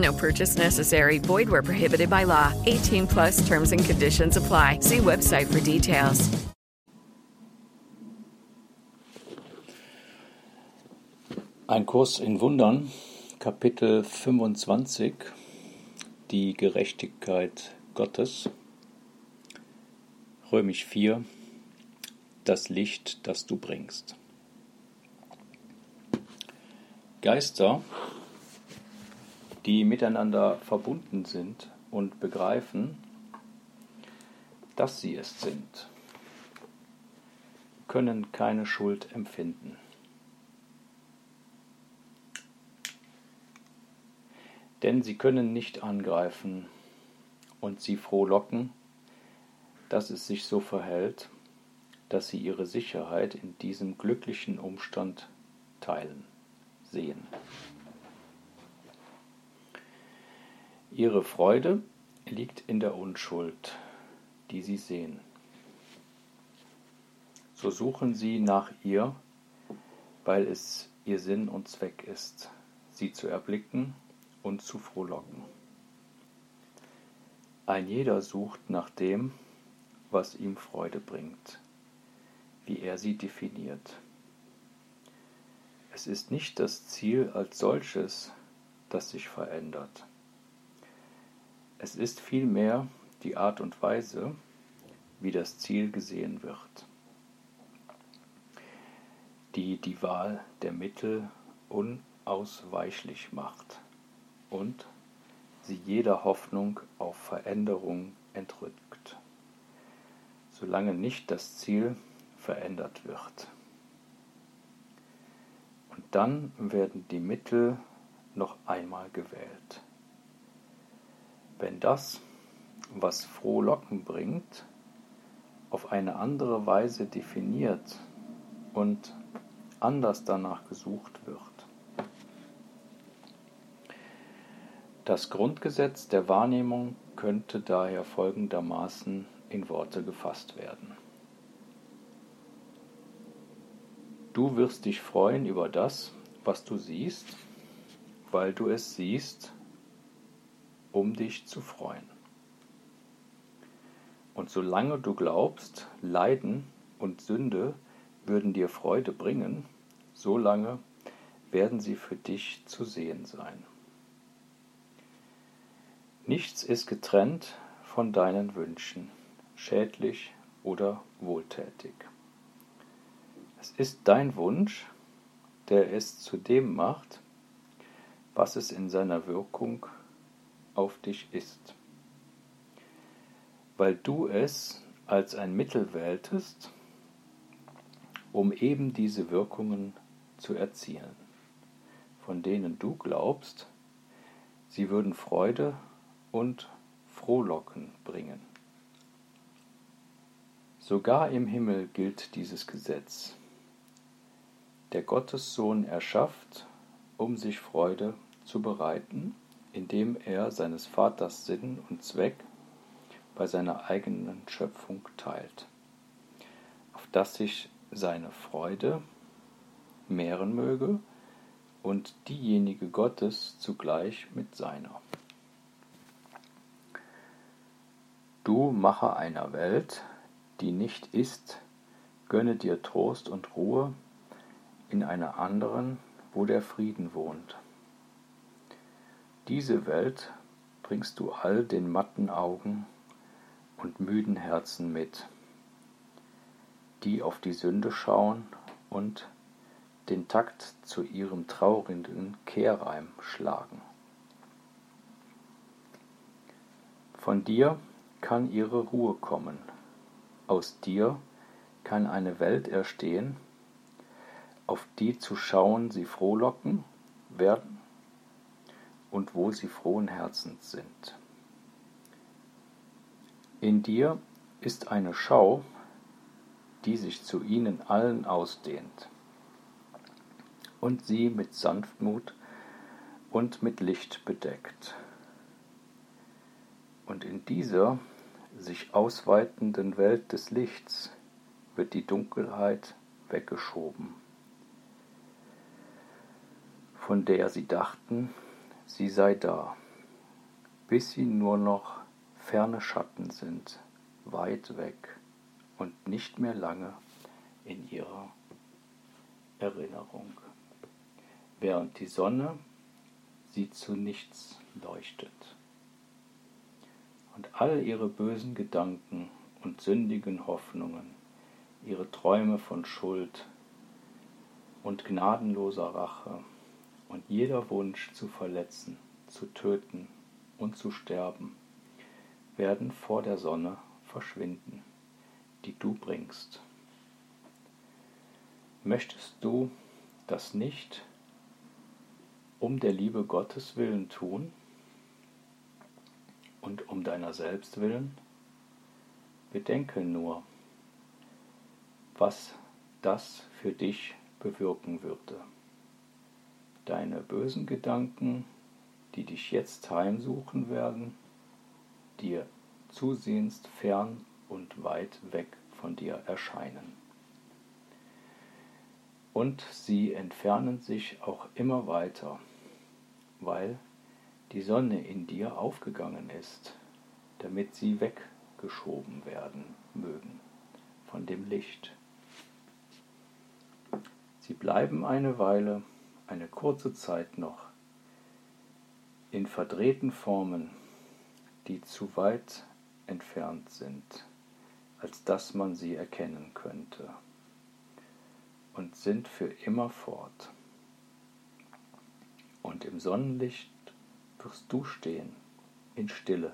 No purchase necessary. Void where prohibited by law. 18 plus terms and conditions apply. See website for details. Ein Kurs in Wundern, Kapitel 25, die Gerechtigkeit Gottes, Römisch 4, das Licht, das du bringst. Geister, die miteinander verbunden sind und begreifen, dass sie es sind, können keine Schuld empfinden. denn sie können nicht angreifen und sie frohlocken, dass es sich so verhält, dass sie ihre Sicherheit in diesem glücklichen Umstand teilen, sehen. Ihre Freude liegt in der Unschuld, die sie sehen. So suchen sie nach ihr, weil es ihr Sinn und Zweck ist, sie zu erblicken und zu frohlocken. Ein jeder sucht nach dem, was ihm Freude bringt, wie er sie definiert. Es ist nicht das Ziel als solches, das sich verändert. Es ist vielmehr die Art und Weise, wie das Ziel gesehen wird, die die Wahl der Mittel unausweichlich macht und sie jeder Hoffnung auf Veränderung entrückt, solange nicht das Ziel verändert wird. Und dann werden die Mittel noch einmal gewählt. Wenn das, was Frohlocken bringt, auf eine andere Weise definiert und anders danach gesucht wird, Das Grundgesetz der Wahrnehmung könnte daher folgendermaßen in Worte gefasst werden. Du wirst dich freuen über das, was du siehst, weil du es siehst, um dich zu freuen. Und solange du glaubst, Leiden und Sünde würden dir Freude bringen, solange werden sie für dich zu sehen sein. Nichts ist getrennt von deinen Wünschen, schädlich oder wohltätig. Es ist dein Wunsch, der es zu dem macht, was es in seiner Wirkung auf dich ist. Weil du es als ein Mittel wähltest, um eben diese Wirkungen zu erzielen, von denen du glaubst, sie würden Freude und Frohlocken bringen. Sogar im Himmel gilt dieses Gesetz. Der Gottessohn erschafft, um sich Freude zu bereiten, indem er seines Vaters Sinn und Zweck bei seiner eigenen Schöpfung teilt, auf dass sich seine Freude mehren möge und diejenige Gottes zugleich mit seiner. Du Macher einer Welt, die nicht ist, gönne dir Trost und Ruhe in einer anderen, wo der Frieden wohnt. Diese Welt bringst du all den matten Augen und müden Herzen mit. die auf die Sünde schauen und den Takt zu ihrem traurigen Kehrreim schlagen. Von dir kann ihre Ruhe kommen, aus dir kann eine Welt erstehen, auf die zu schauen sie frohlocken werden und wo sie frohen Herzens sind. In dir ist eine Schau, die sich zu ihnen allen ausdehnt und sie mit Sanftmut und mit Licht bedeckt. Und in dieser sich ausweitenden Welt des Lichts wird die Dunkelheit weggeschoben, von der sie dachten, sie sei da, bis sie nur noch ferne Schatten sind, weit weg und nicht mehr lange in ihrer Erinnerung, während die Sonne sie zu nichts leuchtet. Und all ihre bösen Gedanken und sündigen Hoffnungen, ihre Träume von Schuld und gnadenloser Rache und jeder Wunsch zu verletzen, zu töten und zu sterben, werden vor der Sonne verschwinden die du bringst. Möchtest du das nicht um der Liebe Gottes willen tun und um deiner selbst willen? Bedenke nur, was das für dich bewirken würde. Deine bösen Gedanken, die dich jetzt heimsuchen werden, dir zusehends fern und weit weg von dir erscheinen. Und sie entfernen sich auch immer weiter, weil die Sonne in dir aufgegangen ist, damit sie weggeschoben werden mögen von dem Licht. Sie bleiben eine Weile, eine kurze Zeit noch, in verdrehten Formen, die zu weit entfernt sind als dass man sie erkennen könnte, und sind für immer fort. Und im Sonnenlicht wirst du stehen, in Stille,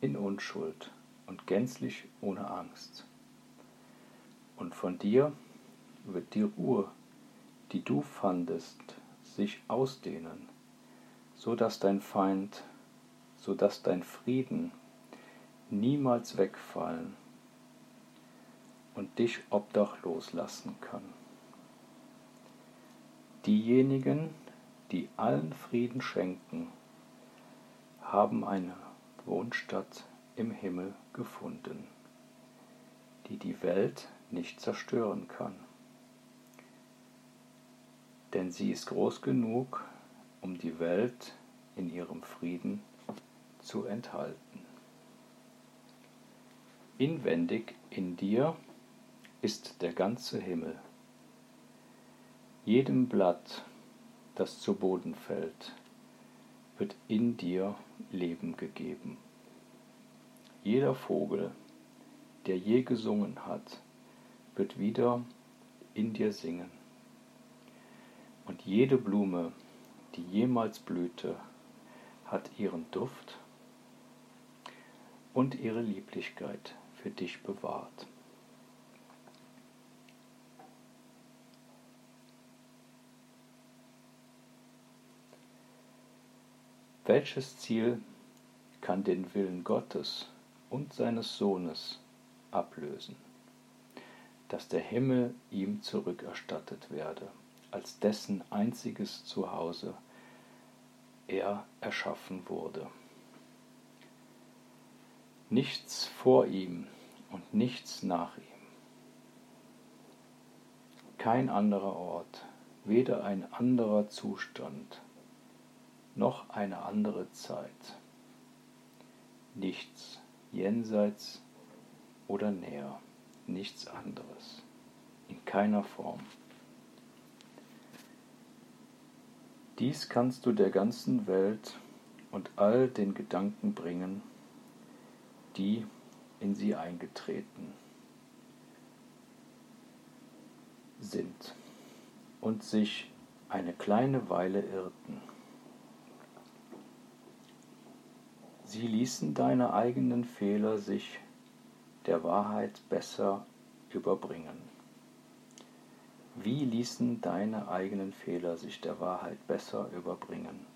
in Unschuld und gänzlich ohne Angst. Und von dir wird die Ruhe, die du fandest, sich ausdehnen, so dass dein Feind, so dass dein Frieden niemals wegfallen und dich obdachlos lassen kann. Diejenigen, die allen Frieden schenken, haben eine Wohnstatt im Himmel gefunden, die die Welt nicht zerstören kann. Denn sie ist groß genug, um die Welt in ihrem Frieden zu enthalten. Inwendig in dir ist der ganze Himmel. Jedem Blatt, das zu Boden fällt, wird in dir Leben gegeben. Jeder Vogel, der je gesungen hat, wird wieder in dir singen. Und jede Blume, die jemals blühte, hat ihren Duft und ihre Lieblichkeit für dich bewahrt. Welches Ziel kann den Willen Gottes und seines Sohnes ablösen, dass der Himmel ihm zurückerstattet werde, als dessen einziges Zuhause er erschaffen wurde. Nichts vor ihm und nichts nach ihm. Kein anderer Ort, weder ein anderer Zustand, noch eine andere Zeit. Nichts jenseits oder näher, nichts anderes, in keiner Form. Dies kannst du der ganzen Welt und all den Gedanken bringen, die in sie eingetreten. sind und sich eine kleine Weile irrten. Sie ließen deine eigenen Fehler sich der Wahrheit besser überbringen. Wie ließen deine eigenen Fehler sich der Wahrheit besser überbringen,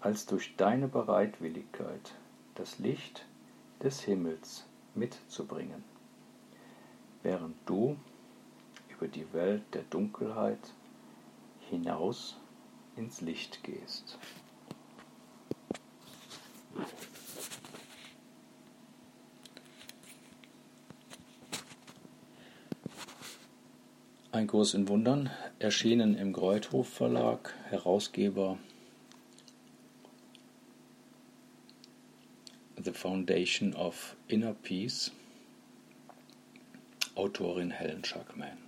als durch deine Bereitwilligkeit, das Licht des Himmels mitzubringen, während du über die Welt der Dunkelheit hinaus ins Licht gehst. Ein Kurs in Wundern, erschienen im Greuthof Verlag, Herausgeber The Foundation of Inner Peace, Autorin Helen Schuckman.